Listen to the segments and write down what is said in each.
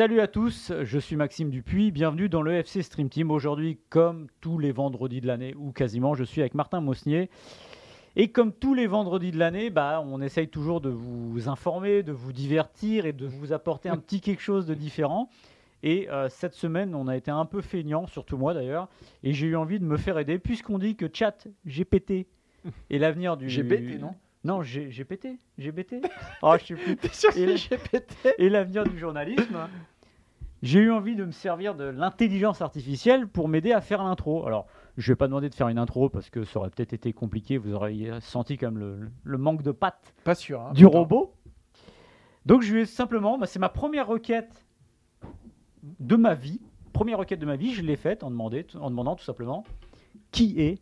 Salut à tous, je suis Maxime Dupuis, bienvenue dans le FC Stream Team. Aujourd'hui, comme tous les vendredis de l'année, ou quasiment, je suis avec Martin Mosnier. Et comme tous les vendredis de l'année, bah, on essaye toujours de vous informer, de vous divertir et de vous apporter un petit quelque chose de différent. Et euh, cette semaine, on a été un peu feignant, surtout moi d'ailleurs, et j'ai eu envie de me faire aider, puisqu'on dit que chat GPT est l'avenir du... GPT, non? Non, GPT GBT Oh, je sais plus. Et la- et l'avenir du journalisme. J'ai eu envie de me servir de l'intelligence artificielle pour m'aider à faire l'intro. Alors, je vais pas demander de faire une intro parce que ça aurait peut-être été compliqué. Vous auriez senti comme le, le manque de pattes Pas sûr. hein. du robot. Donc, je ai simplement, bah, c'est ma première requête de ma vie. Première requête de ma vie, je l'ai faite en, demandant- en demandant tout simplement qui est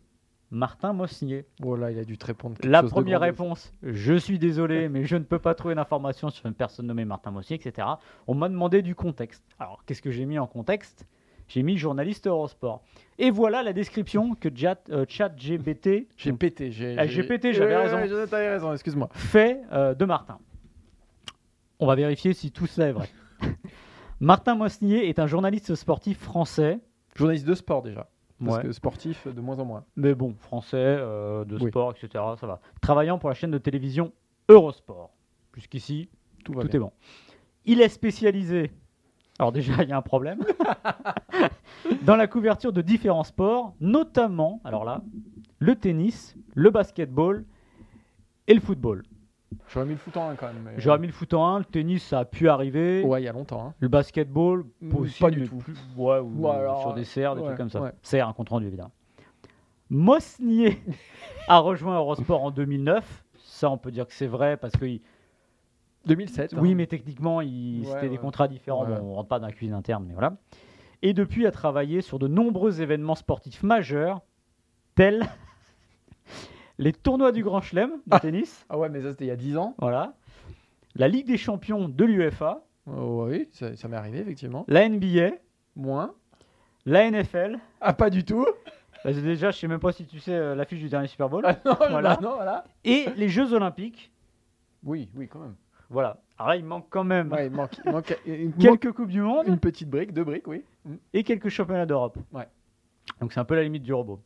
Martin Mosnier? Voilà, il a dû te répondre. La chose première réponse, je suis désolé, mais je ne peux pas trouver d'informations sur une personne nommée Martin Mossier, etc. On m'a demandé du contexte. Alors, qu'est-ce que j'ai mis en contexte? J'ai mis journaliste Eurosport. Et voilà la description que Chat, euh, ChatGPT J'ai pété. J'ai Ah, j'ai pété, j'avais raison. T'avais raison, excuse-moi. fait euh, de Martin. On va vérifier si tout cela est vrai. Martin Mosnier est un journaliste sportif français. Journaliste de sport déjà. Parce Ouais. que sportif, de moins en moins. Mais bon, français, euh, de Oui. sport, etc. Ça va. Travaillant pour la chaîne de télévision Eurosport. Jusqu'ici, Tout va Tout bien. est bon. Il est spécialisé. Alors déjà, il y a un problème. dans la couverture de différents sports, notamment, alors là, le tennis, le basketball et le football. J'aurais mis le foot en un quand même. mais- J'aurais mis le foot en 1, le tennis, ça a pu arriver. Ouais, il y a longtemps. hein. Le basketball, Mm, possible, pas du mais tout. plus- ouais, ou Ou alors, sur des serres, des ouais, trucs comme ça. ouais. Serre, un compte rendu, évidemment. Mosnier a rejoint Eurosport en 2009. Ça, on peut dire que c'est vrai parce que il- 2007. Oui, hein. mais techniquement, il- Ouais, c'était des contrats différents. Ouais. Bon, on rentre pas dans la cuisine interne, mais voilà. Et depuis, a travaillé sur de nombreux événements sportifs majeurs, tels les tournois du Grand Chelem de tennis, Ah ouais, mais ça c'était il y a 10 ans. voilà, la Ligue des champions de l'UEFA, Oh, oui, ça, ça m'est arrivé effectivement. la NBA, Moins. la NFL. Ah, pas du tout. Bah, déjà, je sais même pas si tu sais euh, l'affiche du dernier Super Bowl. Ah, non, Voilà. bah non, voilà. Et les Jeux Olympiques. Oui, oui, quand même. Voilà. Alors là, il manque quand même Ouais, il manque, il manque- il manque quelques Coupes du Monde. une petite brique, deux briques, oui. Mm. et quelques championnats d'Europe. Ouais. Donc c'est un peu la limite du robot.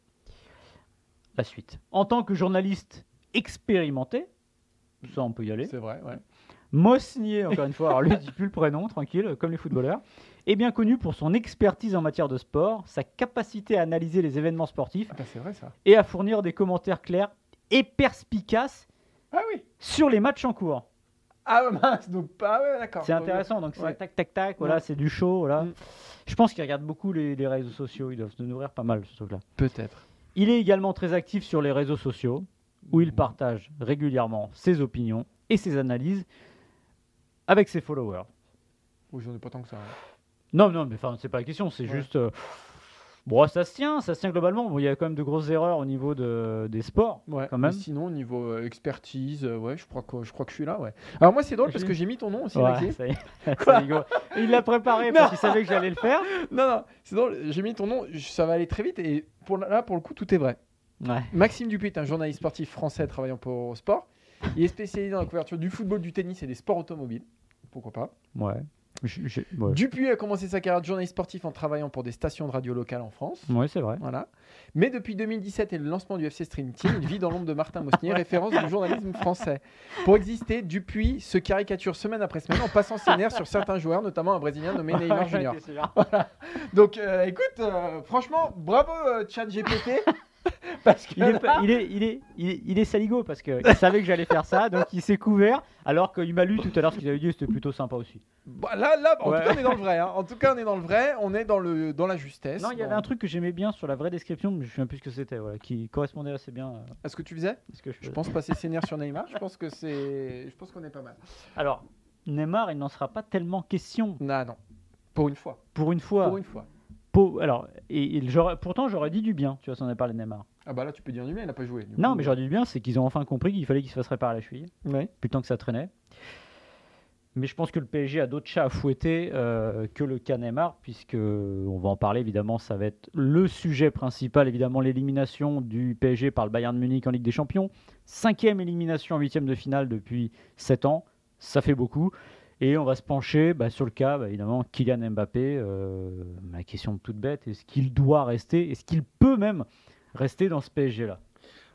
La suite. En tant que journaliste expérimenté, ça on peut y aller, C'est vrai, ouais. Mosnier, encore une fois, alors lui il dit plus le prénom, tranquille, comme les footballeurs, est bien connu pour son expertise en matière de sport, sa capacité à analyser les événements sportifs Ah, bah, c'est vrai ça. et à fournir des commentaires clairs et perspicaces Ah oui. sur les matchs en cours. Ah ouais, mince, donc pas, ouais, d'accord. C'est intéressant, donc c'est Ouais. tac tac tac, voilà, Ouais. c'est du show, voilà. Mm. Je pense qu'ils regardent beaucoup les, les réseaux sociaux, ils doivent se nourrir pas mal ce truc-là. Peut-être. Il est également très actif sur les réseaux sociaux, où il partage régulièrement ses opinions et ses analyses avec ses followers. Oui, j'en ai pas tant que ça. hein. Non, non, mais enfin, c'est pas la question, c'est Ouais. juste. euh, Bon, ça se tient, ça se tient globalement. Bon, il y a quand même de grosses erreurs au niveau de, des sports, Ouais, quand mais même. sinon, au niveau euh, expertise, euh, ouais, je crois, que, je crois que je suis là, ouais. Alors moi, c'est drôle parce que j'ai mis ton nom aussi, Ouais, ça y est. Il l'a préparé parce qu'il savait que j'allais le faire. Non, non, c'est drôle, j'ai mis ton nom, ça va aller très vite et pour, là, pour le coup, tout est vrai. Ouais. Maxime Dupuis est un journaliste sportif français travaillant pour Eurosport. Il est spécialisé dans la couverture du football, du tennis et des sports automobiles. Pourquoi pas? Ouais. Ouais. Dupuis a commencé sa carrière de journaliste sportif en travaillant pour des stations de radio locales en France. Ouais, c'est vrai. Voilà. Mais depuis 2017 et le lancement du FC Stream Team, il vit dans l'ombre de Martin Mosnier, référence du journalisme français. Pour exister, Dupuis se caricature semaine après semaine en passant ses nerfs sur certains joueurs, notamment un Brésilien nommé Neymar Junior. Donc, euh, écoute, euh, franchement, bravo euh, GPT. Parce que Il est, là- pas- il, est, il, est, il, est, il est saligo parce qu'il savait que j'allais faire ça, donc il s'est couvert. Alors qu'il m'a lu tout à l'heure ce qu'il avait dit, c'était plutôt sympa aussi. Bah, là, là, en Ouais. tout cas, on est dans le vrai. hein. En tout cas, on est dans le vrai. On est dans, le, dans la justesse. Non, il y avait un truc que j'aimais bien sur la vraie description, mais je ne sais plus ce que c'était, voilà, qui correspondait assez bien à Est-ce que tu faisais ce que je pense passer nerfs sur Neymar. Je pense que c'est. Je pense qu'on est pas mal. Alors, Neymar, il n'en sera pas tellement question Non, non. Pour une fois. pour une fois. Pour une fois. Pour- alors, et, pourtant, j'aurais dit du bien, tu vois, si on avait parlé de Neymar. Ah bah là, tu peux dire du bien. Il n'a pas joué. du Non, coup. mais j'aurais dit du bien, c'est qu'ils ont enfin compris qu'il fallait qu'il se fasse réparer la cheville. Ouais. temps que ça traînait. Mais je pense que le PSG a d'autres chats à fouetter euh, que le cas Neymar, puisque on va en parler évidemment, ça va être le sujet principal, évidemment l'élimination du PSG par le Bayern de Munich en Ligue des Champions. Cinquième élimination en huitième de finale depuis 7 ans, ça fait beaucoup. Et on va se pencher bah, sur le cas, bah, évidemment, Kylian Mbappé. euh, la question toute bête, est-ce qu'il doit rester Est-ce qu'il peut même rester dans ce PSG-là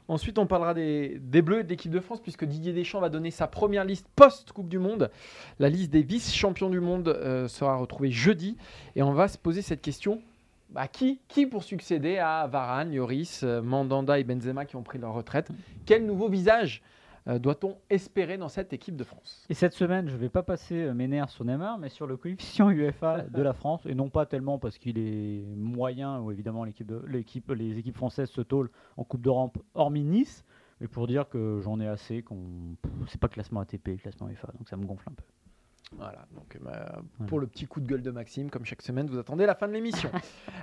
Ensuite, on parlera des, Bleus et de l'équipe de France, puisque Didier Deschamps va donner sa première liste post-Coupe du Monde. La liste des vice-champions du monde euh, sera retrouvée jeudi. Et on va se poser cette question bah, qui, qui pour succéder à Varane, Lloris, euh, Mandanda et Benzema qui ont pris leur retraite? Quel nouveau visage doit-on espérer dans cette équipe de France? Et cette semaine, je ne vais pas passer euh, mes nerfs sur Neymar, mais sur le coefficient UEFA de la France, et non pas tellement parce qu'il est moyen, où évidemment de- les équipes françaises se tôlent en Coupe d'Europe, hormis Nice, mais pour dire que j'en ai assez, qu'on c'est pas classement ATP, classement UEFA, donc ça me gonfle un peu. Voilà, donc euh, pour le petit coup de gueule de Maxime, comme chaque semaine, vous attendez la fin de l'émission.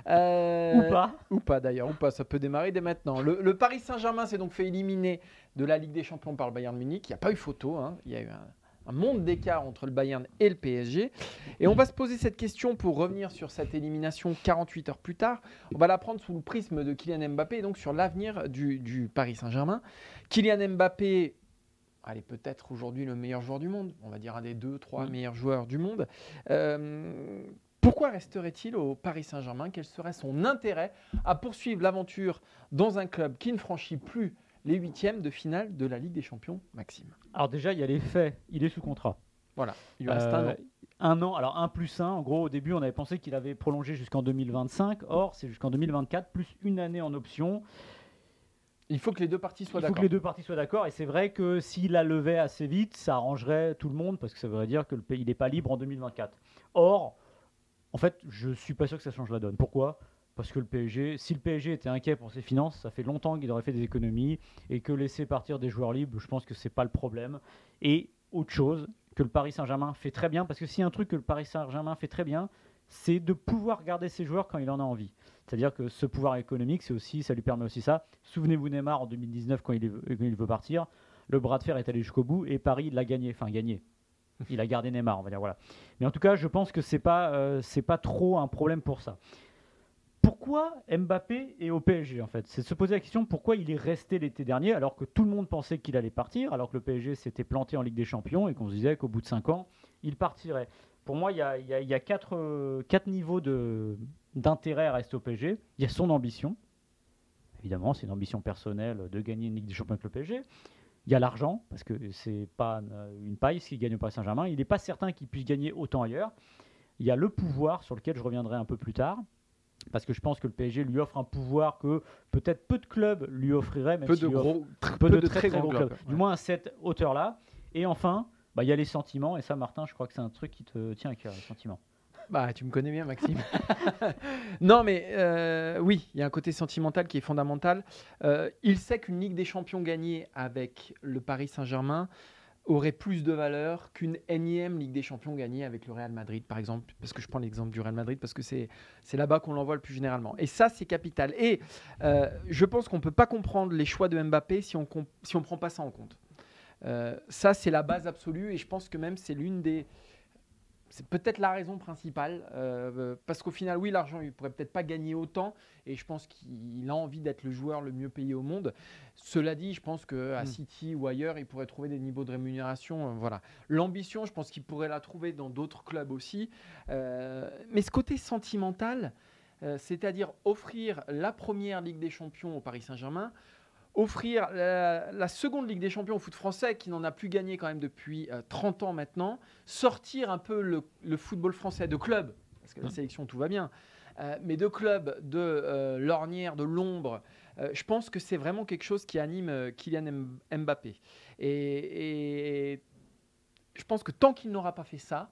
Euh, Ou pas Ou pas d'ailleurs, ou pas, ça peut démarrer dès maintenant. Le, le Paris Saint-Germain s'est donc fait éliminer de la Ligue des Champions par le Bayern Munich. Il n'y a pas eu photo, hein. il y a eu un, un monde d'écart entre le Bayern et le PSG. Et on va se poser cette question pour revenir sur cette élimination 48 heures plus tard. On va la prendre sous le prisme de Kylian Mbappé et donc sur l'avenir du, du Paris Saint-Germain. Kylian Mbappé, allez, peut-être aujourd'hui le meilleur joueur du monde, on va dire un des deux, trois Mm. meilleurs joueurs du monde. Euh, pourquoi resterait-il au Paris Saint-Germain? Quel serait son intérêt à poursuivre l'aventure dans un club qui ne franchit plus les huitièmes de finale de la Ligue des Champions, Maxime? Alors déjà, il y a les faits, il est sous contrat. Voilà, il lui reste un Euh, an. Un an, alors 1 plus 1, en gros au début on avait pensé qu'il avait prolongé jusqu'en 2025, or c'est jusqu'en 2024 plus une année en option. Il faut que les deux parties soient Il faut d'accord. que les deux parties soient d'accord et c'est vrai que s'il la levait assez vite, ça arrangerait tout le monde parce que ça voudrait dire que le pays n'est pas libre en 2024. Or, en fait, je suis pas sûr que ça change la donne. Pourquoi? Parce que le PSG, si le PSG était inquiet pour ses finances, ça fait longtemps qu'il aurait fait des économies et que laisser partir des joueurs libres, je pense que c'est pas le problème. Et autre chose que le Paris Saint-Germain fait très bien, parce que s'il y a un truc que le Paris Saint-Germain fait très bien, c'est de pouvoir garder ses joueurs quand il en a envie. C'est-à-dire que ce pouvoir économique, c'est aussi, ça lui permet aussi ça. Souvenez-vous Neymar en 2019 quand il, est- quand il veut partir, le bras de fer est allé jusqu'au bout et Paris l'a gagné, enfin gagné. Il a gardé Neymar, on va dire voilà. Mais en tout cas, je pense que c'est pas euh, c'est pas trop un problème pour ça. Pourquoi Mbappé est au PSG en fait? C'est de se poser la question pourquoi il est resté l'été dernier alors que tout le monde pensait qu'il allait partir, alors que le PSG s'était planté en Ligue des Champions et qu'on se disait qu'au bout de 5 ans, il partirait? Pour moi, il y a, y a- il y a quatre, euh, quatre niveaux de- d'intérêt à rester au PSG. Il y a son ambition. Évidemment, c'est une ambition personnelle de gagner une Ligue des Champions avec le PSG. Il y a l'argent, parce que c'est pas une paille ce qu'il gagne au Paris Saint-Germain. Il n'est pas certain qu'il puisse gagner autant ailleurs. Il y a le pouvoir, sur lequel je reviendrai un peu plus tard, parce que je pense que le PSG lui offre un pouvoir que peut-être peu de clubs lui offriraient, même Peu s'il de gros, peu, de, très, très gros clubs. Du Ouais. moins à cette hauteur-là. Et enfin, bah, il y a les sentiments. Et ça, Martin, je crois que c'est un truc qui te tient à cœur, les sentiments. Bah, tu me connais bien, Maxime. non, mais euh, oui, il y a un côté sentimental qui est fondamental. Euh, il sait qu'une Ligue des Champions gagnée avec le Paris Saint-Germain aurait plus de valeur qu'une énième Ligue des Champions gagnée avec le Real Madrid, par exemple, parce que je prends l'exemple du Real Madrid, parce que c'est là-bas qu'on l'envoie le plus généralement. Et ça, c'est capital. Et euh, je pense qu'on ne peut pas comprendre les choix de Mbappé si on ne si on prend pas ça en compte. Ça, c'est la base absolue, et je pense que même c'est l'une des c'est peut-être la raison principale, euh, parce qu'au final, oui, l'argent, il pourrait peut-être pas gagner autant, et je pense qu'il a envie d'être le joueur le mieux payé au monde. Cela dit, je pense qu'à Mm. City ou ailleurs, il pourrait trouver des niveaux de rémunération. euh, voilà. L'ambition, je pense qu'il pourrait la trouver dans d'autres clubs aussi. Euh, mais ce côté sentimental, c'est-à-dire offrir la première Ligue des Champions au Paris Saint-Germain, offrir la, la seconde Ligue des Champions au foot français, qui n'en a plus gagné quand même depuis euh, 30 ans maintenant, sortir un peu le, le football français de club, parce que la Mm. sélection tout va bien, euh, mais de club de euh, l'ornière, de l'ombre, Euh, je pense que c'est vraiment quelque chose qui anime Kylian Mbappé. Et, et je pense que tant qu'il n'aura pas fait ça,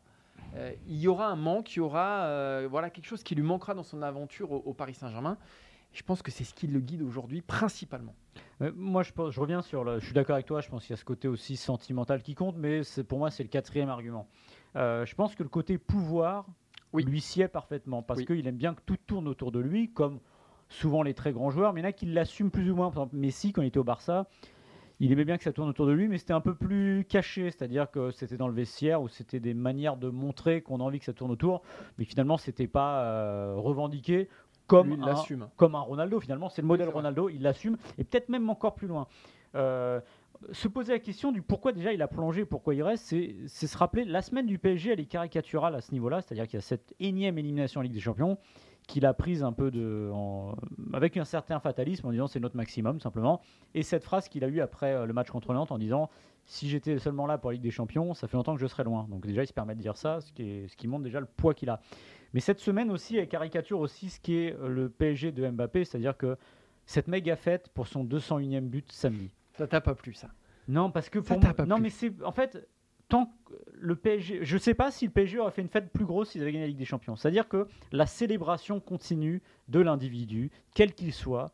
il y aura un manque, il y aura voilà, quelque chose qui lui manquera dans son aventure au, au Paris Saint-Germain. Je pense que c'est ce qui le guide aujourd'hui principalement. Euh, moi, je, reviens sur le. Je suis d'accord avec toi. Je pense qu'il y a ce côté aussi sentimental qui compte, mais pour moi, c'est le quatrième argument. Euh, je pense que le côté pouvoir Oui. lui sied parfaitement parce Oui. qu'il aime bien que tout tourne autour de lui, comme souvent les très grands joueurs. Mais il y en a qui l'assument plus ou moins. Par exemple, Messi, quand il était au Barça, il aimait bien que ça tourne autour de lui, mais c'était un peu plus caché. C'est-à-dire que c'était dans le vestiaire où c'était des manières de montrer qu'on a envie que ça tourne autour, mais finalement, c'était pas euh, revendiqué. Comme Lui, il un- l'assume. comme un Ronaldo finalement. C'est le modèle. Ronaldo, il l'assume et peut-être même encore plus loin. Euh, se poser la question du pourquoi déjà il a plongé, pourquoi il reste, c'est se rappeler la semaine du PSG, elle est caricaturale à ce niveau-là, c'est-à-dire qu'il y a cette énième élimination en Ligue des Champions qu'il a prise un peu de, en- avec un certain fatalisme en disant c'est notre maximum simplement. Et cette phrase qu'il a eue après euh, le match contre Nantes en disant si j'étais seulement là pour la Ligue des Champions, ça fait longtemps que je serais loin. Donc déjà il se permet de dire ça, ce qui, est- ce qui montre déjà le poids qu'il a. Mais cette semaine aussi, elle caricature aussi ce qui est euh, le PSG de Mbappé, c'est-à-dire que cette méga fête pour son 201e but samedi. Ça t'a pas plu ça? Non, parce que pour moi- pas non, plu. mais c'est en fait tant que le PSG, je sais pas si le PSG aurait fait une fête plus grosse s'ils avaient gagné la Ligue des Champions. C'est-à-dire que la célébration continue de l'individu, quel qu'il soit,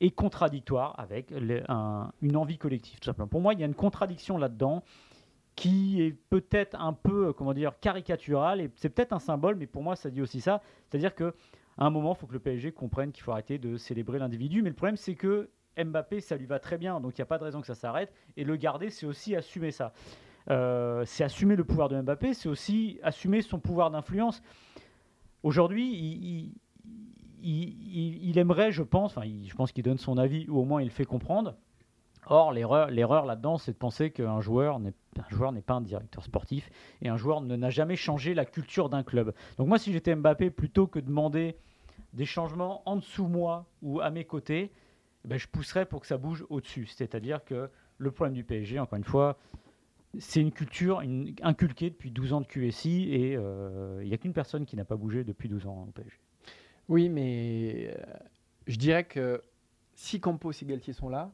est contradictoire avec les- un- une envie collective. Tout simplement. Pour moi, il y a une contradiction là-dedans qui est peut-être un peu, euh, comment dire, caricaturale et c'est peut-être un symbole, mais pour moi, ça dit aussi ça. C'est-à-dire que à un moment, il faut que le PSG comprenne qu'il faut arrêter de célébrer l'individu. Mais le problème, c'est que Mbappé, ça lui va très bien, donc il n'y a pas de raison que ça s'arrête. Et le garder, c'est aussi assumer ça. Euh, c'est assumer le pouvoir de Mbappé, c'est aussi assumer son pouvoir d'influence. Aujourd'hui, il, aimerait, je pense, enfin, je pense qu'il donne son avis, ou au moins il le fait comprendre. Or, l'erreur, l'erreur là-dedans, c'est de penser qu'un joueur n'est, un joueur n'est pas un directeur sportif et un joueur ne, n'a jamais changé la culture d'un club. Donc moi, si j'étais Mbappé, plutôt que de demander des changements en dessous moi ou à mes côtés, ben, je pousserais pour que ça bouge au-dessus. C'est-à-dire que le problème du PSG, encore une fois, c'est une culture inculquée depuis 12 ans de QSI et euh, il n'y a qu'une personne qui n'a pas bougé depuis 12 ans au PSG. Oui, mais euh, je dirais que si Campos et Galtier sont là,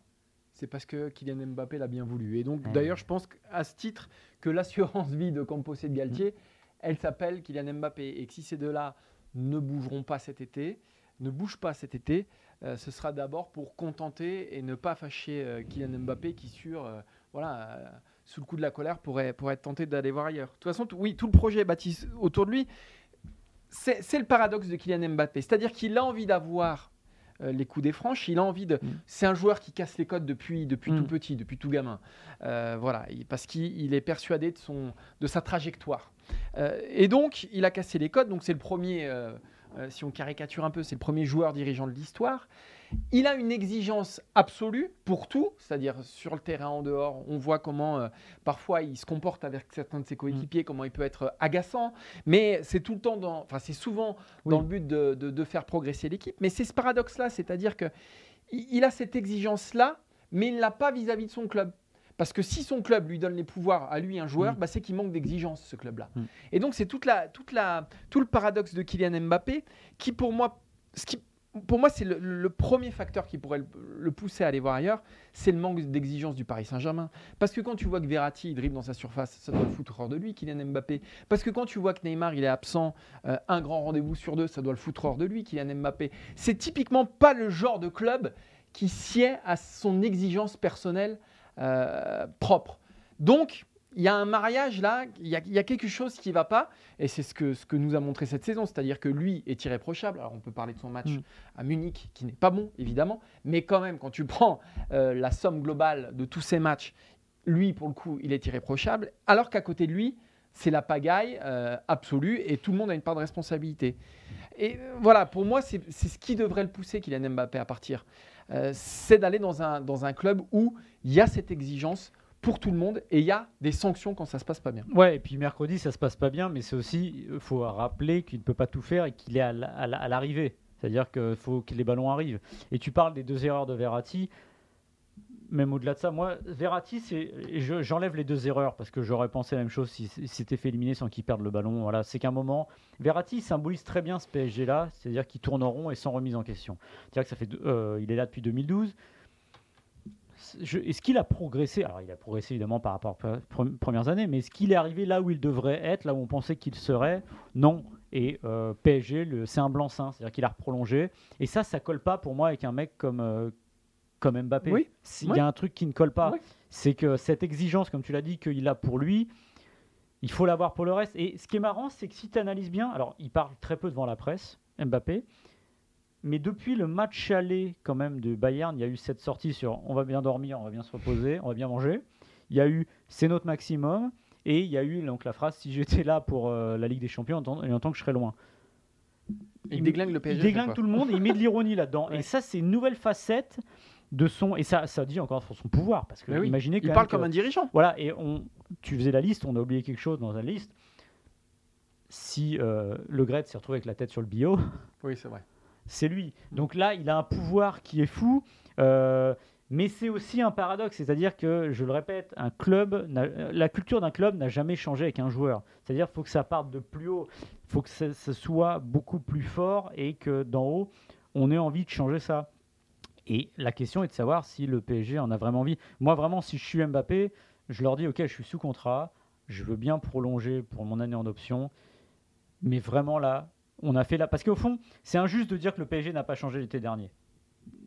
c'est parce que Kylian Mbappé l'a bien voulu. Et donc, Ouais. d'ailleurs, je pense à ce titre que l'assurance vie de Campos et de Galtier, elle s'appelle Kylian Mbappé. Et que si ces deux-là ne bougeront pas cet été, ne bougent pas cet été, euh, ce sera d'abord pour contenter et ne pas fâcher euh, Kylian Mbappé qui, sur, euh, voilà, sous le coup de la colère, pourrait, pourrait être tenté d'aller voir ailleurs. De toute façon, oui, tout le projet est bâti autour de lui. C'est le paradoxe de Kylian Mbappé. C'est-à-dire qu'il a envie d'avoir euh, les coups des franches, il a envie de. C'est un joueur qui casse les codes depuis, depuis Mm. tout petit, depuis tout gamin. Euh, voilà, il- parce qu'il il est persuadé de, son, de sa trajectoire. Euh, et donc, il a cassé les codes. Donc, c'est le premier, si on caricature un peu, c'est le premier joueur dirigeant de l'histoire. Il a une exigence absolue pour tout, c'est-à-dire sur le terrain, en dehors. On voit comment euh, parfois il se comporte avec certains de ses coéquipiers, comment il peut être agaçant. Mais c'est tout le temps, dans, enfin c'est souvent dans le but de, de- de faire progresser l'équipe. Mais c'est ce paradoxe-là, c'est-à-dire que il, a cette exigence-là, mais il ne l'a pas vis-à-vis de son club. Parce que si son club lui donne les pouvoirs à lui, un joueur, Mm. bah, c'est qu'il manque d'exigence, ce club-là. Mm. Et donc, c'est toute la, toute la, tout le paradoxe de Kylian Mbappé qui, pour moi, ce qui, pour moi, c'est le, premier facteur qui pourrait le, le pousser à aller voir ailleurs, c'est le manque d'exigence du Paris Saint-Germain. Parce que quand tu vois que Verratti il dribble dans sa surface, ça doit le foutre hors de lui, Kylian Mbappé. Parce que quand tu vois que Neymar il est absent, euh, un grand rendez-vous sur deux, ça doit le foutre hors de lui, Kylian Mbappé. C'est typiquement pas le genre de club qui sied à son exigence personnelle euh, propre. Donc, il y a un mariage là, il y a, il y a quelque chose qui ne va pas, et c'est ce que, ce que nous a montré cette saison, c'est-à-dire que lui est irréprochable. Alors, on peut parler de son match Mm. à Munich, qui n'est pas bon, évidemment, mais quand même, quand tu prends euh, la somme globale de tous ces matchs, lui, pour le coup, il est irréprochable, alors qu'à côté de lui, c'est la pagaille euh, absolue, et tout le monde a une part de responsabilité. Et euh, voilà, pour moi, c'est c'est ce qui devrait le pousser, Kylian Mbappé, à partir. C'est d'aller dans un, dans un club où il y a cette exigence pour tout le monde et il y a des sanctions quand ça se passe pas bien. Ouais, et puis mercredi, ça se passe pas bien, mais c'est aussi, il faut rappeler qu'il ne peut pas tout faire et qu'il est à la- à la- à l'arrivée. C'est-à-dire qu'il faut que les ballons arrivent. Et tu parles des deux erreurs de Verratti. même au-delà de ça, moi, Verratti, c'est, j'enlève les deux erreurs parce que j'aurais pensé la même chose s'il s- s'était fait éliminer sans qu'il perde le ballon. Voilà, c'est qu'un moment, Verratti symbolise très bien ce PSG-là, c'est-à-dire qu'il tourne en rond et sans remise en question. C'est-à-dire que euh, est là depuis 2012. Est-ce qu'il a progressé Alors, il a progressé évidemment par rapport aux pre- premières années, mais est-ce qu'il est arrivé là où il devrait être, là où on pensait qu'il serait? Non. Et euh, PSG, c'est un blanc-seing, c'est-à-dire qu'il a prolongé. Et ça, ça colle pas pour moi avec un mec comme, euh, comme Mbappé. Oui. S'il Oui. y a un truc qui ne colle pas, Oui. c'est que cette exigence, comme tu l'as dit, qu'il a pour lui, il faut l'avoir pour le reste. Et ce qui est marrant, c'est que si tu analyses bien, alors il parle très peu devant la presse, Mbappé, mais depuis le match aller quand même de Bayern, il y a eu cette sortie sur on va bien dormir, on va bien se reposer, on va bien manger. Il y a eu c'est notre maximum. Et il y a eu donc la phrase si j'étais là pour euh, la Ligue des Champions, en tant, et en tant que je serais loin. Il déglingue le PSG. Il déglingue tout le monde et il met de l'ironie là-dedans. Ouais. Et ça, c'est une nouvelle facette de son. Et ça, ça dit encore sur son pouvoir. Parce que oui, imaginez Il parle comme un dirigeant. Voilà, et on, tu faisais la liste, on a oublié quelque chose dans la liste. Si euh, Le Gret s'est retrouvé avec la tête sur le bio, Oui, c'est vrai. C'est lui. Donc là, il a un pouvoir qui est fou. euh, mais c'est aussi un paradoxe, c'est-à-dire que, je le répète, un club, n'a- la culture d'un club n'a jamais changé avec un joueur. C'est-à-dire qu'il faut que ça parte de plus haut, il faut que ça soit beaucoup plus fort et que d'en haut, on ait envie de changer ça. Et la question est de savoir si le PSG en a vraiment envie. Moi, vraiment, si je suis Mbappé, je leur dis, OK, je suis sous contrat, je veux bien prolonger pour mon année en option, mais vraiment là, on a fait là. Parce qu'au fond, c'est injuste de dire que le PSG n'a pas changé l'été dernier.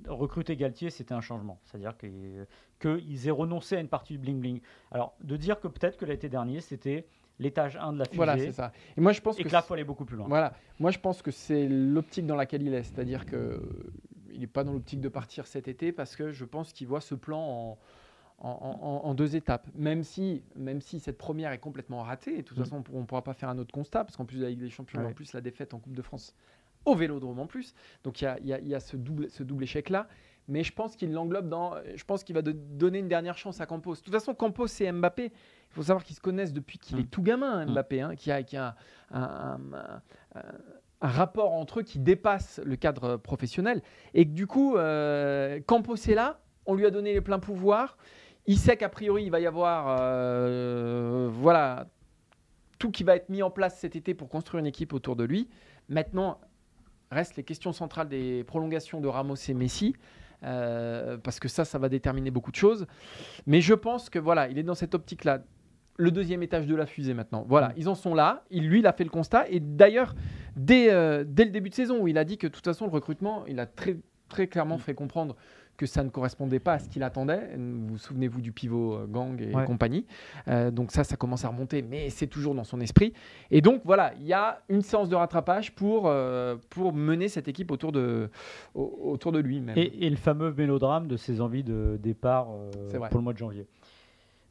Recruter Galtier, c'était un changement. C'est-à-dire que- qu'ils aient renoncé à une partie du bling-bling. Alors, de dire que peut-être que l'été dernier, c'était l'étage 1 de la fusée, Voilà, c'est ça. Et moi, je pense et que que là, il faut aller beaucoup plus loin. Voilà, moi je pense que c'est l'optique dans laquelle il est, c'est-à-dire que euh, n'est pas dans l'optique de partir cet été parce que je pense qu'il voit ce plan en, en, en- en deux étapes. Même si, même si cette première est complètement ratée, et de toute Mm. façon on ne pourra pas faire un autre constat parce qu'en plus de la Ligue des Champions, Ouais. en plus la défaite en Coupe de France au Vélodrome en plus, donc il y a, y y ce double, ce double échec là. Mais je pense qu'il l'englobe dans. Je pense qu'il va de- donner une dernière chance à Campos. De toute façon, Campos et Mbappé, il faut savoir qu'ils se connaissent depuis qu'il Mm. est tout gamin, Mm. Mbappé, hein, qui a, qui a un- un- un- un- un rapport entre eux qui dépasse le cadre professionnel. Et que du coup, euh, Campos est là, on lui a donné les pleins pouvoirs. Il sait qu'a priori, il va y avoir euh, voilà, tout qui va être mis en place cet été pour construire une équipe autour de lui. Maintenant, restent les questions centrales des prolongations de Ramos et Messi. euh, parce que ça, ça va déterminer beaucoup de choses. Mais je pense que voilà, il est dans cette optique-là. Le deuxième étage de la fusée maintenant. Voilà, ils en sont là. Il, lui, il a fait le constat. Et d'ailleurs, dès, euh, dès le début de saison, où il a dit que de toute façon, le recrutement, il a très, très clairement fait comprendre que ça ne correspondait pas à ce qu'il attendait. Vous vous souvenez-vous du pivot euh, Gang et Ouais. compagnie. Euh, donc ça, ça commence à remonter, mais c'est toujours dans son esprit. Et donc voilà, il y a une séance de rattrapage pour, euh, pour mener cette équipe autour de, au- autour de lui même. Et, et le fameux mélodrame de ses envies de départ euh, pour le mois de janvier.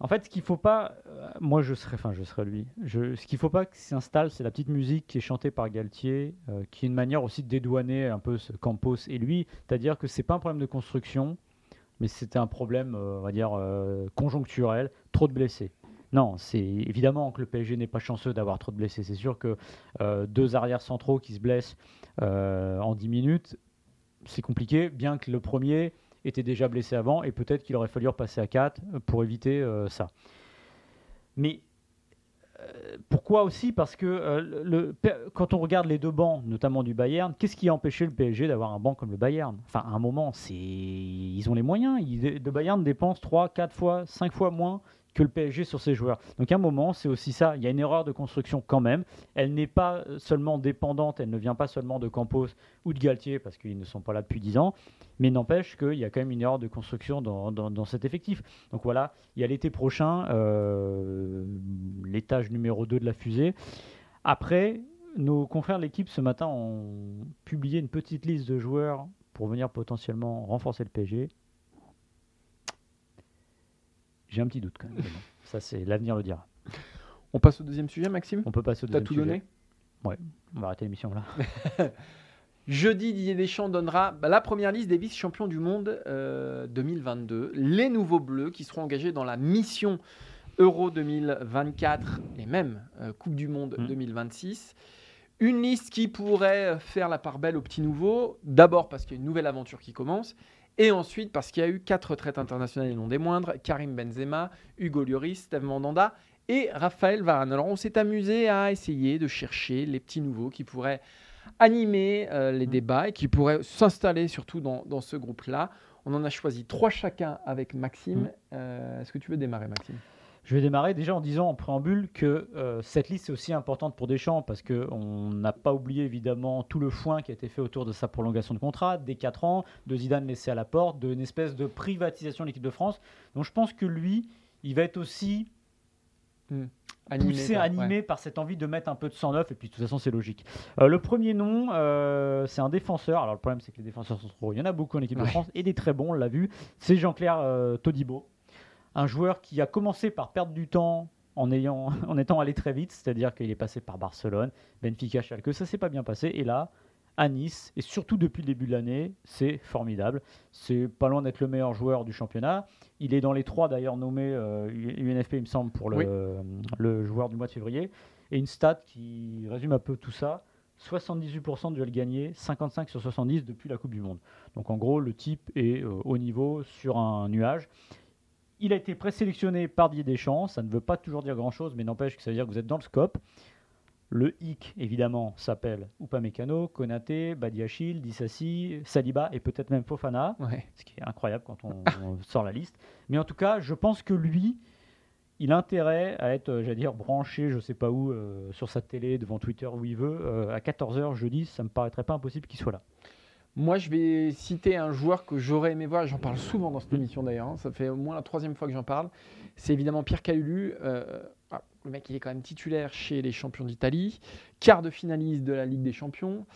En fait, ce qu'il faut pas, euh, moi je serais, enfin je serais lui. Ce qu'il faut pas que s'installe, c'est la petite musique qui est chantée par Galtier, euh, qui est une manière aussi de dédouaner un peu ce Campos et lui. C'est-à-dire que c'est pas un problème de construction, mais c'était un problème, euh, on va dire conjoncturel, trop de blessés. Non, c'est évidemment que le PSG n'est pas chanceux d'avoir trop de blessés. C'est sûr que deux arrières centraux qui se blessent en 10 minutes, c'est compliqué, bien que le premier était déjà blessé avant, et peut-être qu'il aurait fallu repasser à 4 pour éviter euh, ça. Mais euh, pourquoi aussi? Parce que euh, quand on regarde les deux bancs, notamment du Bayern, qu'est-ce qui a empêché le PSG d'avoir un banc comme le Bayern? Enfin, à un moment, c'est ils ont les moyens. Le Bayern dépense 3, 4 fois, 5 fois moins que le PSG sur ses joueurs. Donc à un moment, c'est aussi ça. Il y a une erreur de construction quand même. Elle n'est pas seulement dépendante, elle ne vient pas seulement de Campos ou de Galtier, parce qu'ils ne sont pas là depuis 10 ans, mais n'empêche qu'il y a quand même une erreur de construction dans, dans- cet effectif. Donc voilà, il y a l'été prochain, euh, l'étage numéro 2 de la fusée. Après, nos confrères de l'équipe ce matin ont publié une petite liste de joueurs pour venir potentiellement renforcer le PSG. J'ai un petit doute quand même. ça, c'est l'avenir le dira. On passe au deuxième sujet, Maxime? On peut passer au T'as deuxième tout sujet. donné On va arrêter l'émission là. Jeudi, Didier Deschamps donnera la première liste des vice-champions du monde euh, 2022. Les nouveaux bleus qui seront engagés dans la mission Euro 2024 et même euh, Coupe du Monde Mm. 2026. Une liste qui pourrait faire la part belle aux petits nouveaux. D'abord parce qu'il y a une nouvelle aventure qui commence. Et ensuite, parce qu'il y a eu quatre retraites internationales et non des moindres, Karim Benzema, Hugo Lloris, Steve Mandanda et Raphaël Varane. Alors on s'est amusé à essayer de chercher les petits nouveaux qui pourraient animer euh, les Mm. débats et qui pourraient s'installer surtout dans, dans ce groupe-là. On en a choisi trois chacun avec Maxime. Mm. Euh, Est-ce que tu veux démarrer, Maxime? Je vais démarrer déjà en disant en préambule que euh, cette liste est aussi importante pour Deschamps parce qu'on n'a pas oublié évidemment tout le foin qui a été fait autour de sa prolongation de contrat, des 4 ans, de Zidane laissé à la porte, d'une espèce de privatisation de l'équipe de France. Donc je pense que lui, il va être aussi poussé, par- animé ouais. par cette envie de mettre un peu de sang neuf, et puis de toute façon c'est logique. Euh, le premier nom, euh, c'est un défenseur, alors le problème c'est que les défenseurs sont trop, il y en a beaucoup en équipe de. France, et des très bons, on l'a vu, c'est Jean-Claire Todibo, un joueur qui a commencé par perdre du temps en, ayant, en étant allé très vite, c'est-à-dire qu'il est passé par Barcelone, Benfica, Schalke, ça s'est pas bien passé, et là, à Nice, et surtout depuis le début de l'année, c'est formidable. C'est pas loin d'être le meilleur joueur du championnat. Il est dans les trois d'ailleurs nommés euh, UNFP, il me semble, pour le, Oui. le joueur du mois de février. Et une stat qui résume un peu tout ça 78% de duels gagnés, 55 sur 70 depuis la Coupe du Monde. Donc en gros, le type est euh, au niveau sur un nuage. Il a été présélectionné par Didier Deschamps. Ça ne veut pas toujours dire grand-chose, mais n'empêche que ça veut dire que vous êtes dans le scope. Le hic, évidemment, s'appelle Upamecano, Konaté, Badiachil, Dissassi, Saliba et peut-être même Fofana Ouais. ce qui est incroyable quand on, on sort la liste. Mais en tout cas, je pense que lui, il a intérêt à être, euh, j'allais dire, branché, je sais pas où, euh, sur sa télé, devant Twitter, où il veut, euh, à 14h jeudi, ça me paraîtrait pas impossible qu'il soit là. Moi, je vais citer un joueur que j'aurais aimé voir, j'en parle souvent dans cette émission d'ailleurs, hein, ça fait au moins la troisième fois que j'en parle, c'est évidemment Pierre Calulu. Euh, ah, le mec, il est quand même titulaire chez les champions d'Italie, quart de finaliste de la Ligue des Champions.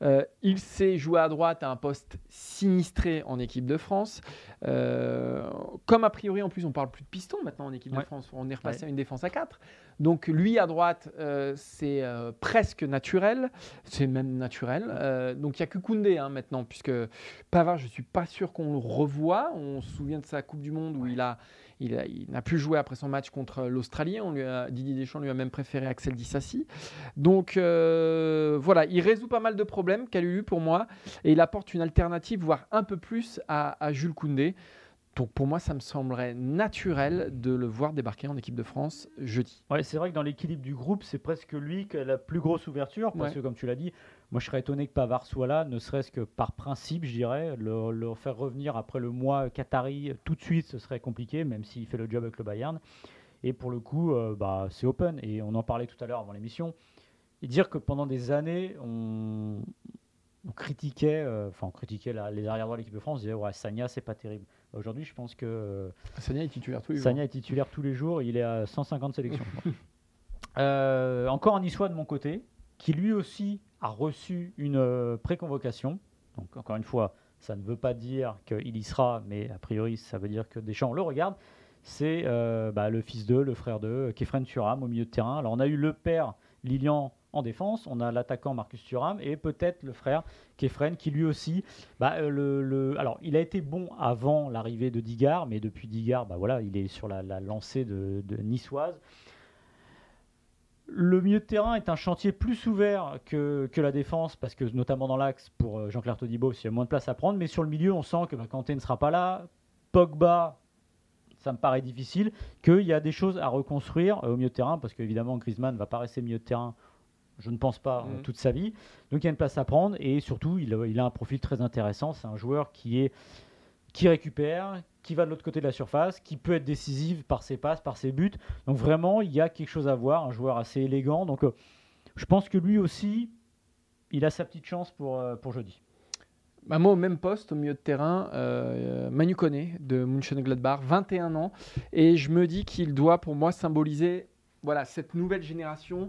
Euh, il sait jouer à droite à un poste sinistré en équipe de France. Euh, comme a priori, en plus, on parle plus de piston maintenant en équipe de. France. On est repassé Ouais. à une défense à 4. Donc lui à droite, euh, c'est presque naturel. C'est même naturel. Donc il n'y a que Koundé hein, maintenant, puisque Pavard, je ne suis pas sûr qu'on le revoit. On se souvient de sa Coupe du Monde où il a il, n'a plus joué après son match contre l'Australie. On lui a, Didier Deschamps lui a même préféré Axel Dissassi. Donc euh, voilà, il résout pas mal de problèmes, Calulu pour moi, et il apporte une alternative, voire un peu plus à, à Jules Koundé. Donc pour moi, ça me semblerait naturel de le voir débarquer en équipe de France jeudi. Ouais, c'est vrai que dans l'équilibre du groupe, c'est presque lui qui a la plus grosse ouverture, parce Ouais. que comme tu l'as dit, moi je serais étonné que Pavard soit là, ne serait-ce que par principe, je dirais. Le, le faire revenir après le mois Qatari tout de suite, ce serait compliqué, même s'il fait le job avec le Bayern. Et pour le coup, euh, bah, c'est open. Et on en parlait tout à l'heure avant l'émission. Et dire que pendant des années, on, on critiquait, euh, enfin on critiquait la- les arrière droits de l'équipe de France, on disait ouais, Sagna, c'est pas terrible. Aujourd'hui, je pense que euh, Sagna est titulaire tous les jours. Sagna est titulaire tous les jours, il est à 150 sélections. Euh, encore un Niçois de mon côté, qui lui aussi a reçu une euh, préconvocation. Donc encore une fois, ça ne veut pas dire qu'il y sera, mais a priori ça veut dire que Deschamps le regarde. C'est euh, bah, le fils d'eux, le frère d'eux, Kefren Turam au milieu de terrain. Alors on a eu le père Lilian en défense, on a l'attaquant Marcus Thuram et peut-être le frère Kefren qui lui aussi, bah, euh, alors il a été bon avant l'arrivée de Digard, mais depuis Digard, bah, voilà, il est sur la, la lancée de, de niçoise. Le milieu de terrain est un chantier plus ouvert que, que la défense, parce que notamment dans l'axe pour euh, Jean-Claire Todibo, s'il y a moins de place à prendre, mais sur le milieu, on sent que bah, Kanté ne sera pas là, Pogba, ça me paraît difficile, qu'il y a des choses à reconstruire euh, au milieu de terrain, parce qu'évidemment Griezmann ne va pas rester milieu de terrain, je ne pense pas, euh, Mhm. toute sa vie. Donc il y a une place à prendre, et surtout, il, il a un profil très intéressant, c'est un joueur qui est qui récupère, qui va de l'autre côté de la surface, qui peut être décisif par ses passes, par ses buts. Donc vraiment, il y a quelque chose à voir, un joueur assez élégant. Donc euh, je pense que lui aussi, il a sa petite chance pour, euh, pour jeudi. Bah, moi, au même poste, au milieu de terrain, euh, Manu Koné de Mönchengladbach, 21 ans. Et je me dis qu'il doit, pour moi, symboliser voilà, cette nouvelle génération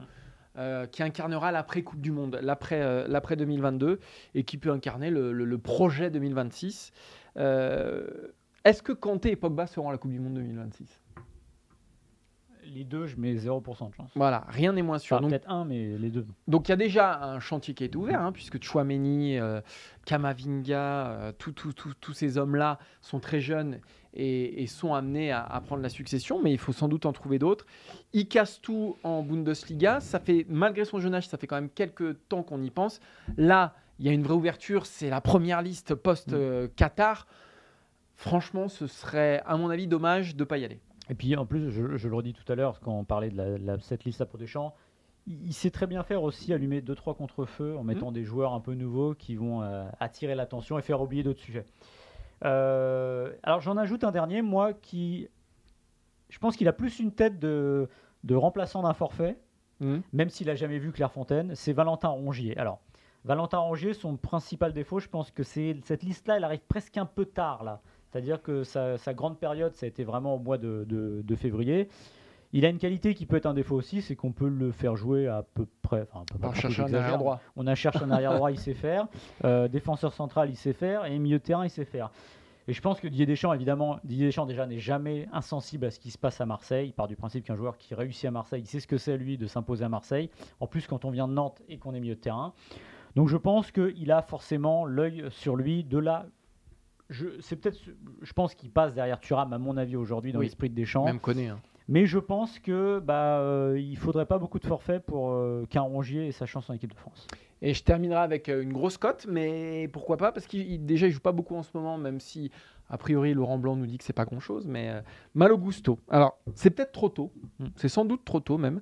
qui incarnera l'après-Coupe du Monde, l'après euh, l'après 2022, et qui peut incarner le projet 2026. Euh, Est-ce que Kanté et Pogba seront à la Coupe du Monde 2026 Les deux, je mets 0% de chance. Voilà, rien n'est moins sûr. Enfin, peut-être un, mais les deux. Donc il y a déjà un chantier qui est ouvert, hein, puisque Chouameni, euh, Kamavinga, euh, tous ces hommes-là sont très jeunes et, et sont amenés à, à prendre la succession, mais il faut sans doute en trouver d'autres. Il casse tout en Bundesliga. Ça fait, malgré son jeune âge, ça fait quand même quelques temps qu'on y pense. Là, il y a une vraie ouverture. C'est la première liste post-Qatar. franchement, ce serait, à mon avis, dommage de ne pas y aller. Et puis en plus, je, je le redis tout à l'heure, quand on parlait de la, la- cette liste à Deschamps, il, il sait très bien faire aussi allumer 2-3 contre-feux en mettant des joueurs un peu nouveaux qui vont euh, attirer l'attention et faire oublier d'autres sujets. Euh, alors j'en ajoute un dernier, moi, qui. Je pense qu'il a plus une tête de, de remplaçant d'un forfait, Mhm. même s'il a jamais vu Clairefontaine, c'est Valentin Rongier. Alors, Valentin Rongier, son principal défaut, je pense que c'est cette liste-là, elle arrive presque un peu tard là. C'est-à-dire que sa, sa grande période, ça a été vraiment au mois de, de- de février. Il a une qualité qui peut être un défaut aussi, c'est qu'on peut le faire jouer à peu près. Enfin, on cherche un arrière droit. On a cherché un arrière droit, il sait faire. Euh, défenseur central, il sait faire. Et milieu de terrain, il sait faire. Et je pense que Didier Deschamps, évidemment, Didier Deschamps déjà n'est jamais insensible à ce qui se passe à Marseille. Il part du principe qu'un joueur qui réussit à Marseille, il sait ce que c'est lui de s'imposer à Marseille. En plus, quand on vient de Nantes et qu'on est milieu de terrain. Donc je pense qu'il a forcément l'œil sur lui de là. Je, c'est peut-être, je pense qu'il passe derrière Thuram, à mon avis, aujourd'hui, dans Oui. l'esprit de Deschamps. Même connaît. hein. Mais je pense que bah, euh, il faudrait pas beaucoup de forfaits pour euh, qu'un Rongier ait sa chance en équipe de France. Et je terminerai avec euh, une grosse cote, mais pourquoi pas? Parce qu'il il- déjà il joue pas beaucoup en ce moment, même si a priori Laurent Blanc nous dit que c'est pas grand chose. Mais euh, Malo Gusto. Alors c'est peut-être trop tôt, Mm. c'est sans doute trop tôt même.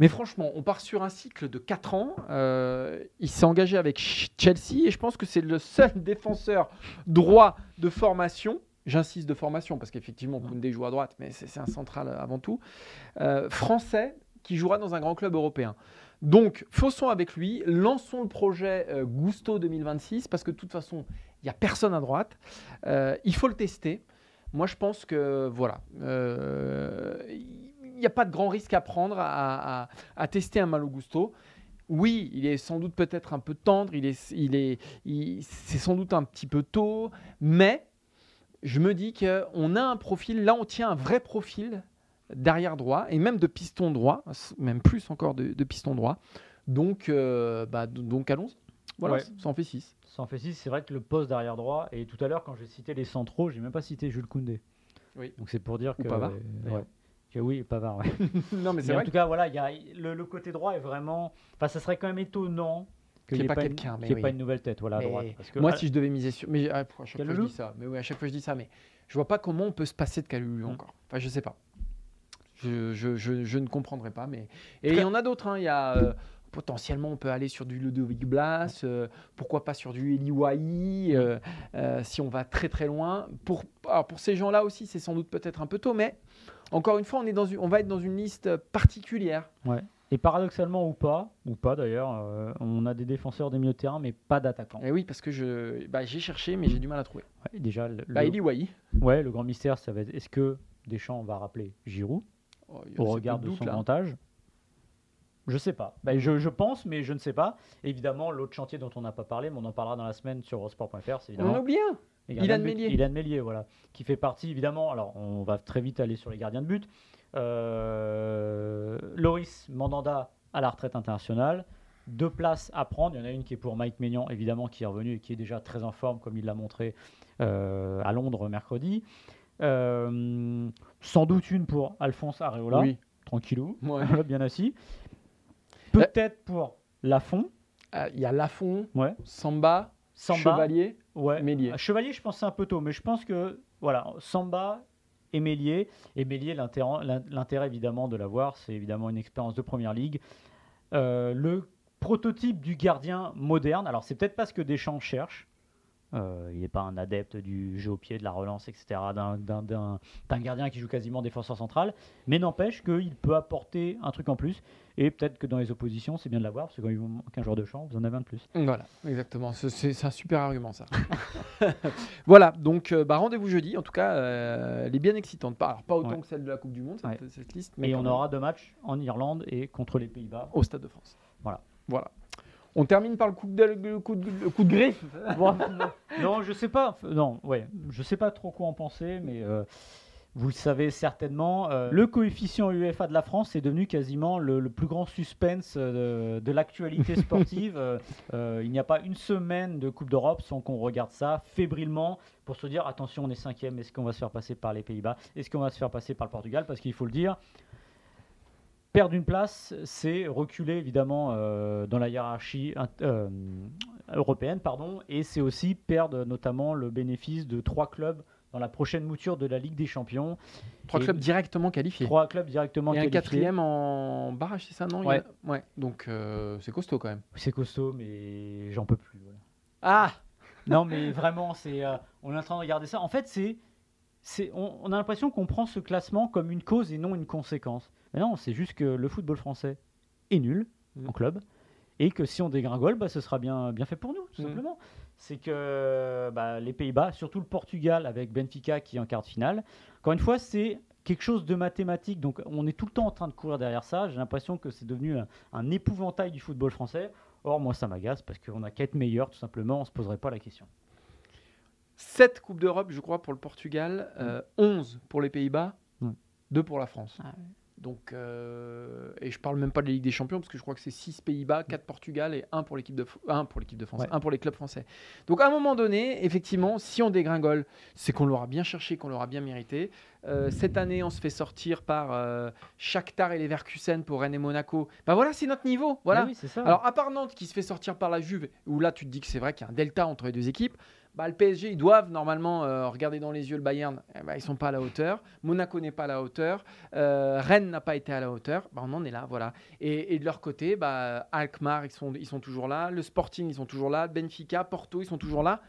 Mais franchement, on part sur un cycle de 4 ans. Euh, il s'est engagé avec Ch- Chelsea et je pense que c'est le seul défenseur droit de formation. J'insiste de formation parce qu'effectivement Koundé joue à droite, mais c'est un central avant tout. euh, français qui jouera dans un grand club européen. Donc, faussons avec lui, lançons le projet euh, Gusto 2026, parce que de toute façon, il n'y a personne à droite. Euh, il faut le tester. Moi, je pense que, voilà, il n'y a pas de grand risque à prendre à, à- à tester un Malo Gusto. Oui, il est sans doute peut-être un peu tendre, il est, il est, il- c'est sans doute un petit peu tôt, mais je me dis qu'on a un profil, là on tient un vrai profil d'arrière droit et même de piston droit, même plus encore de, de piston droit. Donc, euh, bah, donc allons-y. Voilà, Ouais. ça en fait 6. Ça en fait six. C'est vrai que le poste d'arrière droit, et tout à l'heure, quand j'ai cité les centraux, j'ai même pas cité Jules Koundé. Oui. Donc c'est pour dire Ou que. Pavard, euh, ouais. Que oui, Pavard, ouais. non, mais Mais en tout cas, voilà, il y a, le, le côté droit est vraiment. Enfin, ça serait quand même étonnant qu'il n'y ait pas pas, quelqu'un, une, mais qu'il y ait oui. pas une nouvelle tête voilà, à droite. Parce que, Moi, si je devais miser sur. Mais ah, à chaque fois, je Calulu. dis ça. Mais oui, à chaque fois, je dis ça. Mais je vois pas comment on peut se passer de Calulu Mm. encore. Enfin, je sais pas. Je, je, je, je ne comprendrai pas. Mais... Et il y en a d'autres. hein. Il y a. euh, Potentiellement, on peut aller sur du Ludovic Blas, euh, pourquoi pas sur du Eli Wahi, euh, euh, si on va très très loin. Pour, alors pour ces gens-là aussi, c'est sans doute peut-être un peu tôt, mais encore une fois, on, est dans une, on va être dans une liste particulière. Et paradoxalement ou pas, ou pas d'ailleurs, euh, on a des défenseurs des milieux de terrain, mais pas d'attaquants. Et oui, parce que je, bah, j'ai cherché, mais j'ai du mal à trouver. Ouais, déjà, le, Bah, le- Eli ouais, le grand mystère, ça va être est-ce que Deschamps va rappeler Giroud Oh, au regard de doute, son âge? Je sais pas. Ben, je, je pense, mais je ne sais pas. Évidemment, l'autre chantier dont on n'a pas parlé, mais on en parlera dans la semaine sur eurosport.fr, c'est On en évidemment oublie un. Ilan. Meslier. Ilan Meslier, voilà, qui fait partie évidemment. Alors, on va très vite aller sur les gardiens de but. Euh, Loris Mandanda à la retraite internationale. Deux places à prendre. Il y en a une qui est pour Mike Maignan, évidemment, qui est revenu et qui est déjà très en forme, comme il l'a montré euh, à Londres mercredi. Euh, sans doute une pour Alphonse Areola, Oui. tranquillou, Ouais. bien assis. Peut-être pour Lafont, Il y a Lafont, ouais. Samba, Samba, Chevalier. Ouais. Mélier. À Chevalier, je pense c'est un peu tôt, mais je pense que voilà, Samba et Mélier. Et Mélier, l'intérêt l'in- l'intérêt, évidemment de l'avoir, c'est évidemment une expérience de première ligue. Euh, le prototype du gardien moderne. Alors, c'est peut-être pas ce que Deschamps cherche. Euh, il n'est pas un adepte du jeu au pied, de la relance, etc., d'un- gardien qui joue quasiment défenseur central. Mais n'empêche qu'il peut apporter un truc en plus. Et peut-être que dans les oppositions, c'est bien de l'avoir, parce que quand il vous manque un joueur de champ, vous en avez un de plus. Voilà, exactement. C'est- un super argument, ça. voilà, donc euh, bah, rendez-vous jeudi. En tout cas, euh, elle est bien excitante. Pas, alors, pas autant Ouais. que celle de la Coupe du Monde, cette, Ouais. cette liste. Mais Et on aura deux matchs en Irlande et contre les Pays-Bas. au Stade de France. Voilà. Voilà. On termine par le coup de, le coup de, le coup de griffe. Bon, non, je sais pas. Non, ouais, je sais pas trop quoi en penser, mais euh, vous le savez certainement. euh, le coefficient UEFA de la France est devenu quasiment le, le plus grand suspense euh, de, de l'actualité sportive. Euh, il n'y a pas une semaine de Coupe d'Europe sans qu'on regarde ça fébrilement pour se dire attention, on est cinquième. Est-ce qu'on va se faire passer par les Pays-Bas? Est-ce qu'on va se faire passer par le Portugal? Parce qu'il faut le dire. Perdre une place, c'est reculer évidemment euh, dans la hiérarchie euh, européenne, pardon, et c'est aussi perdre notamment le bénéfice de trois clubs dans la prochaine mouture de la Ligue des Champions. Trois Et clubs directement qualifiés. Trois clubs directement Et un qualifiés. quatrième en barrage, c'est ça, non? A- Ouais. Donc euh, c'est costaud quand même. C'est costaud, mais j'en peux plus. voilà. Ah Non, mais vraiment, c'est, on est en train de regarder ça. En fait, c'est, on, on a l'impression qu'on prend ce classement comme une cause et non une conséquence. Mais non, c'est juste que le football français est nul Mm. en club et que si on dégringole, bah, ce sera bien, bien fait pour nous, tout Mm. simplement. C'est que bah, les Pays-Bas, surtout le Portugal avec Benfica qui est en quart de finale, encore une fois, c'est quelque chose de mathématique. Donc on est tout le temps en train de courir derrière ça. J'ai l'impression que c'est devenu un, un épouvantail du football français. Or, moi, ça m'agace parce qu'on a qu'à être meilleur, tout simplement. On ne se poserait pas la question. 7 Coupes d'Europe, je crois, pour le Portugal, euh, 11 pour les Pays-Bas, Mm. 2 pour la France. Ah Donc, euh, et je parle même pas de la Ligue des Champions, parce que je crois que c'est 6 Pays-Bas, 4 Portugal et 1 pour l'équipe de, un pour l'équipe de France, Ouais. 1 pour les clubs français. Donc à un moment donné, effectivement, si on dégringole, c'est qu'on l'aura bien cherché, qu'on l'aura bien mérité. Euh, cette année, on se fait sortir par euh, Shakhtar et Leverkusen pour Rennes et Monaco. Ben voilà, c'est notre niveau. Voilà. Ah oui, c'est ça. Alors, à part Nantes qui se fait sortir par la Juve, où là tu te dis que c'est vrai qu'il y a un delta entre les deux équipes, bah, le PSG, ils doivent normalement euh, regarder dans les yeux le Bayern, ben, ils sont pas à la hauteur. Monaco n'est pas à la hauteur. Euh, Rennes n'a pas été à la hauteur. Bah, on en est là, voilà. Et, de leur côté, bah, Alkmaar, ils sont, ils sont toujours là. Le Sporting, ils sont toujours là. Benfica, Porto, ils sont toujours là.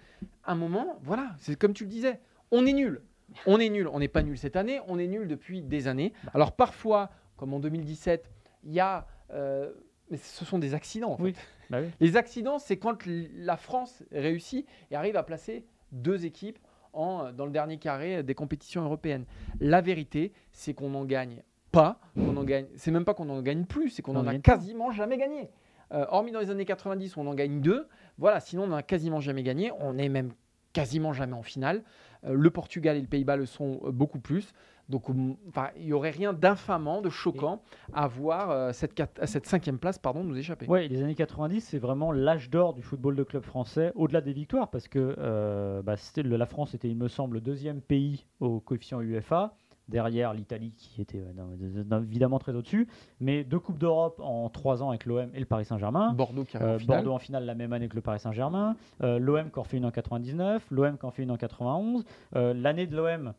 À un moment, voilà, c'est comme tu le disais, on est nul. On est nul. On n'est pas nul cette année, on est nul depuis des années. Alors parfois, comme en 2017, il y a. euh, mais ce sont des accidents. En fait. Oui. Bah oui. Les accidents, c'est quand la France réussit et arrive à placer deux équipes en, dans le dernier carré des compétitions européennes. La vérité, c'est qu'on n'en gagne pas. qu'on en gagne. C'est même pas qu'on en gagne plus, c'est qu'on On en en a pas. quasiment jamais gagné. Euh, hormis dans les années 90, où on en gagne deux. Voilà, sinon on n'en a quasiment jamais gagné. On est même quasiment jamais en finale. Euh, le Portugal et le Pays-Bas le sont euh, beaucoup plus. Donc, enfin, il n'y aurait rien d'infamant, de choquant à voir euh, cette, quat- cette cinquième place pardon, nous échapper. Ouais, les années 90, c'est vraiment l'âge d'or du football de club français, au-delà des victoires, parce que euh, bah, c'était la France était, il me semble, le deuxième pays au coefficient UEFA, derrière l'Italie qui était euh, évidemment très au-dessus, mais deux Coupes d'Europe en trois ans avec l'OM et le Paris Saint-Germain. Bordeaux qui en finale. Bordeaux en finale la même année que le Paris Saint-Germain, l'OM qui en fait une en 99, l'OM qui en fait une en 91, euh, l'année de l'OM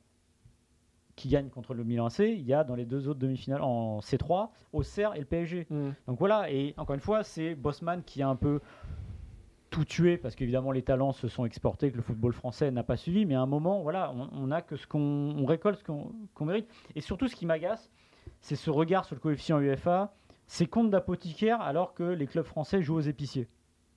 qui gagne contre le Milan AC, il y a dans les deux autres demi-finales en C3, Auxerre et le PSG. Mm. Donc voilà, et encore une fois, c'est Bosman qui a un peu tout tué parce qu'évidemment les talents se sont exportés, que le football français n'a pas suivi, mais à un moment, voilà, on, on a que ce qu'on on récolte, ce qu'on qu'on mérite. Et surtout, ce qui m'agace, c'est ce regard sur le coefficient UEFA, c'est compte d'apothicaire alors que les clubs français jouent aux épiciers.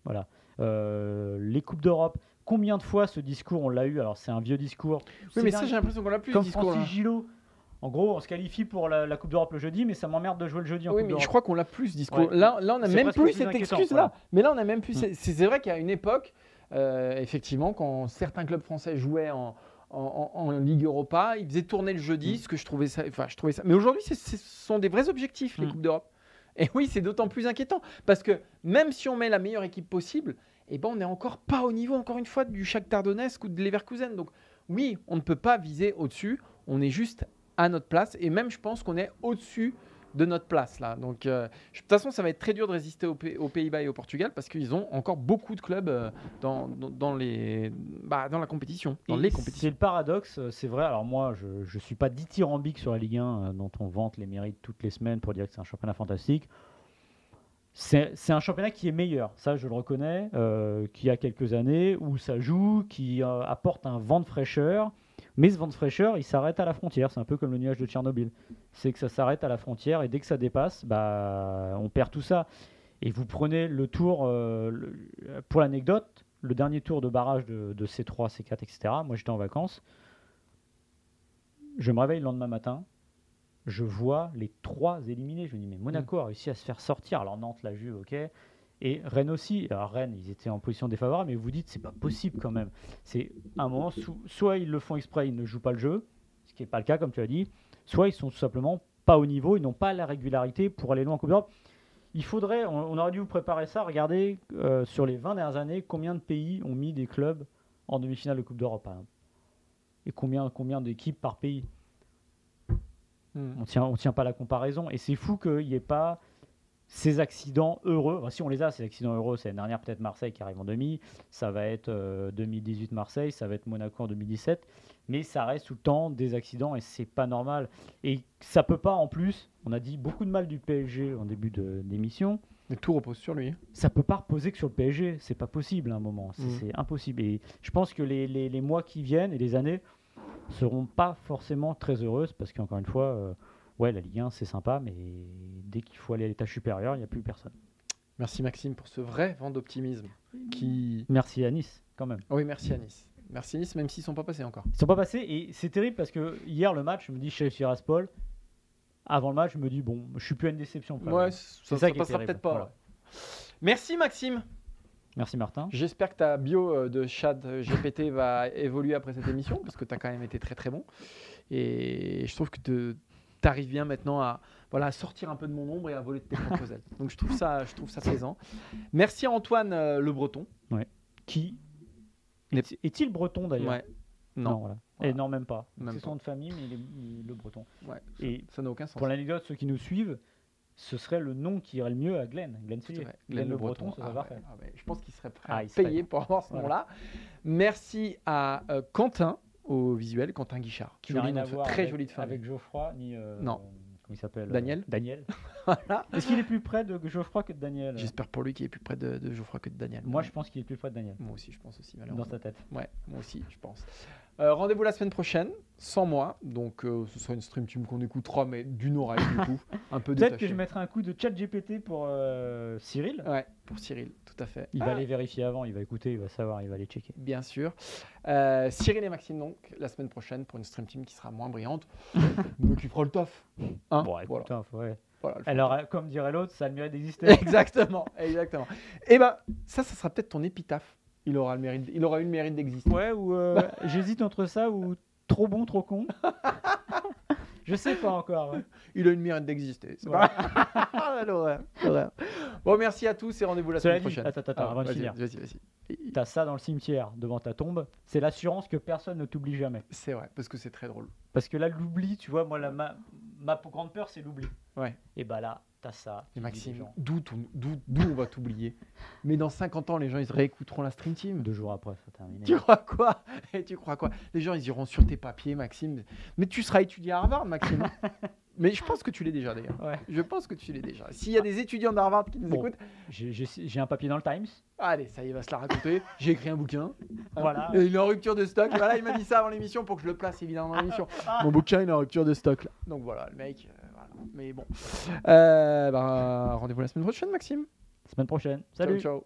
Voilà. Euh, les Coupes d'Europe, combien de fois ce discours on l'a eu Alors c'est un vieux discours. Oui, mais ça, j'ai l'impression qu'on l'a plus ce Comme discours. Francis Gillot. En gros, on se qualifie pour la, la Coupe d'Europe le jeudi, mais ça m'emmerde de jouer le jeudi en Oui, Coupe mais je crois qu'on l'a plus ce discours. Ouais. Là, là, on a même plus plus cette excuse-là. voilà. Mais là, on a même plus. Mm. C'est vrai qu'à une époque, euh, effectivement, quand certains clubs français jouaient en, en, en- en Ligue Europa, ils faisaient tourner le jeudi, Mm. ce que je trouvais ça. Enfin, je trouvais ça. Mais aujourd'hui, ce sont des vrais objectifs les Mm. coupes d'Europe. Et oui, c'est d'autant plus inquiétant parce que même si on met la meilleure équipe possible, eh ben, on n'est encore pas au niveau, encore une fois, du Shakhtar Donetsk ou de Leverkusen. Donc oui, on ne peut pas viser au-dessus. On est juste à notre place. Et même, je pense qu'on est au-dessus de notre place là. Donc, euh, de toute façon, ça va être très dur de résister aux, Pays- aux Pays-Bas et au Portugal parce qu'ils ont encore beaucoup de clubs euh, dans, dans, dans les, bah, dans la compétition, dans Et les C'est le paradoxe, euh, c'est vrai. Alors moi, je ne suis pas dithyrambique sur la Ligue 1, euh, dont on vante les mérites toutes les semaines pour dire que c'est un championnat fantastique. C'est un championnat qui est meilleur, ça je le reconnais, euh, qui a quelques années, où ça joue, qui euh, apporte un vent de fraîcheur. Mais ce vent de fraîcheur, il s'arrête à la frontière. C'est un peu comme le nuage de Tchernobyl. C'est que ça s'arrête à la frontière et dès que ça dépasse, bah, on perd tout ça. Et vous prenez le tour, euh, pour l'anecdote, le dernier tour de barrage de, de C3, C4, etc. Moi j'étais en vacances. Je me réveille le lendemain matin. Je vois les trois éliminés. Je me dis, mais Monaco a réussi à se faire sortir. Alors Nantes l'a vu, ok. Et Rennes aussi. Alors Rennes, ils étaient en position défavorable, mais vous dites, c'est pas possible quand même. C'est un moment, soit ils le font exprès, ils ne jouent pas le jeu, ce qui n'est pas le cas, comme tu as dit, soit ils sont tout simplement pas au niveau, ils n'ont pas la régularité pour aller loin en Coupe d'Europe. Il faudrait, on, on aurait dû vous préparer ça, regardez euh, sur les 20 dernières années, combien de pays ont mis des clubs en demi-finale de Coupe d'Europe, par exemple. Et combien, combien d'équipes par pays Hmm. On tient, on tient pas la comparaison. Et c'est fou qu'il n'y ait pas ces accidents heureux. Enfin, si on les a, ces accidents heureux, c'est l'année dernière peut-être Marseille qui arrive en demi. Ça va être euh, 2018 Marseille, ça va être Monaco en 2017. Mais ça reste tout le temps des accidents et c'est pas normal. Et ça peut pas en plus. On a dit beaucoup de mal du PSG en début d'émission. Mais tout repose sur lui. Ça peut pas reposer que sur le PSG. C'est pas possible à un moment. C'est Mhm. c'est impossible. Et je pense que les, les- les mois qui viennent et les années seront pas forcément très heureuses parce qu'encore une fois, euh, ouais, la Ligue 1 c'est sympa, mais dès qu'il faut aller à l'étage supérieur, il n'y a plus personne. Merci Maxime pour ce vrai vent d'optimisme. Qui... Merci à Nice quand même. Oui, merci à Nice. Merci Nice, même s'ils sont pas passés encore. Ils sont pas passés et c'est terrible parce que hier le match, je me dis Chelsea Raspol. Avant le match, je me dis bon, je suis plus à une déception. quand Ouais, ça, ça ça passera peut-être pas. voilà. Merci Maxime. Merci Martin. J'espère que ta bio euh, de chat euh, GPT va évoluer après cette émission parce que tu as quand même été très très bon. Et je trouve que tu arrives bien maintenant à, voilà, à sortir un peu de mon ombre et à voler de tes propres ailes. Donc je trouve ça, je trouve ça plaisant. Merci à Antoine euh, Le Breton. Qui est-il breton d'ailleurs? Ouais. Non, voilà. Voilà. Et non, même pas. C'est son nom de famille, mais il est, il est le breton. Ouais, Et ça n'a aucun sens. pour l'anecdote, ceux qui nous suivent, ce serait le nom qui irait le mieux à Glenn. Glenn. Glenn, le breton, ça ah ouais, ah ouais. Je pense qu'il serait prêt Ah, à serait payer pour avoir ce Voilà. nom-là. Merci à euh, Quentin au visuel, Quentin Guichard. Qui n'a rien à voir très avec, joli de famille. avec Geoffroy, ni. euh, Non. Comment il s'appelle euh, Daniel Daniel. Voilà. Est-ce qu'il est plus près de Geoffroy que de Daniel? J'espère pour lui qu'il est plus près de, de Geoffroy que de Daniel. Moi, je pense qu'il est plus près de Daniel. Moi aussi, je pense aussi, Dans sa tête. Ouais, moi aussi, je pense. Euh, Rendez-vous la semaine prochaine, sans moi. Donc, euh, ce sera une stream team qu'on écoutera, mais d'une oreille, du coup. Un peu Peut-être que je mettrai un coup de chat GPT pour euh, Cyril. Ouais, pour Cyril, tout à fait. Il Ah, va aller vérifier avant, il va écouter, il va savoir, il va aller checker. Bien sûr. Cyril et Maxime, donc, la semaine prochaine, pour une stream team qui sera moins brillante, mais qui fera le taf. Hein Bon, écoute, voilà. ouais. Voilà, Alors, euh, comme dirait l'autre, ça a le mérite d'exister. Exactement, exactement. Et ben, ça, ça sera peut-être ton épitaphe. Il aura, le mérite, il aura eu le mérite d'exister. Ouais, ou euh, j'hésite entre ça ou trop bon, trop con. je sais pas encore. ouais. Il a eu le mérite d'exister. C'est pas Ah. Bon, merci à tous et rendez-vous la semaine prochaine. attends, attends, Ah, avant de vas-y, finir. Vas-y, vas-y. T'as ça dans le cimetière, devant ta tombe. C'est l'assurance que personne ne t'oublie jamais. C'est vrai, parce que c'est très drôle. Parce que là, l'oubli, tu vois, moi, la, ma, ma grande peur, c'est l'oubli. Ouais. Et bah là, t'as ça. Et Maxime, d'où on va t'oublier Mais dans 50 ans, les gens, ils réécouteront la stream team. Deux jours après, ça terminé. Tu crois quoi? Et tu crois quoi? Les gens, ils iront sur tes papiers, Maxime. Mais tu seras étudié à Harvard, Maxime. Mais je pense que tu l'es déjà, d'ailleurs. Ouais. Je pense que tu l'es déjà. S'il y a des étudiants d'Harvard qui nous Bon. écoutent, J'ai- un papier dans le Times. allez, ça y est, il va se la raconter. J'ai écrit un bouquin. Voilà. Il est en rupture de stock. Voilà, il m'a dit ça avant l'émission pour que je le place évidemment dans l'émission. Mon bouquin, il est en rupture de stock. Là. Donc voilà, le mec. euh. Mais bon. Euh, bah, rendez-vous la semaine prochaine, Maxime. Semaine prochaine. Ciao, Salut. ciao.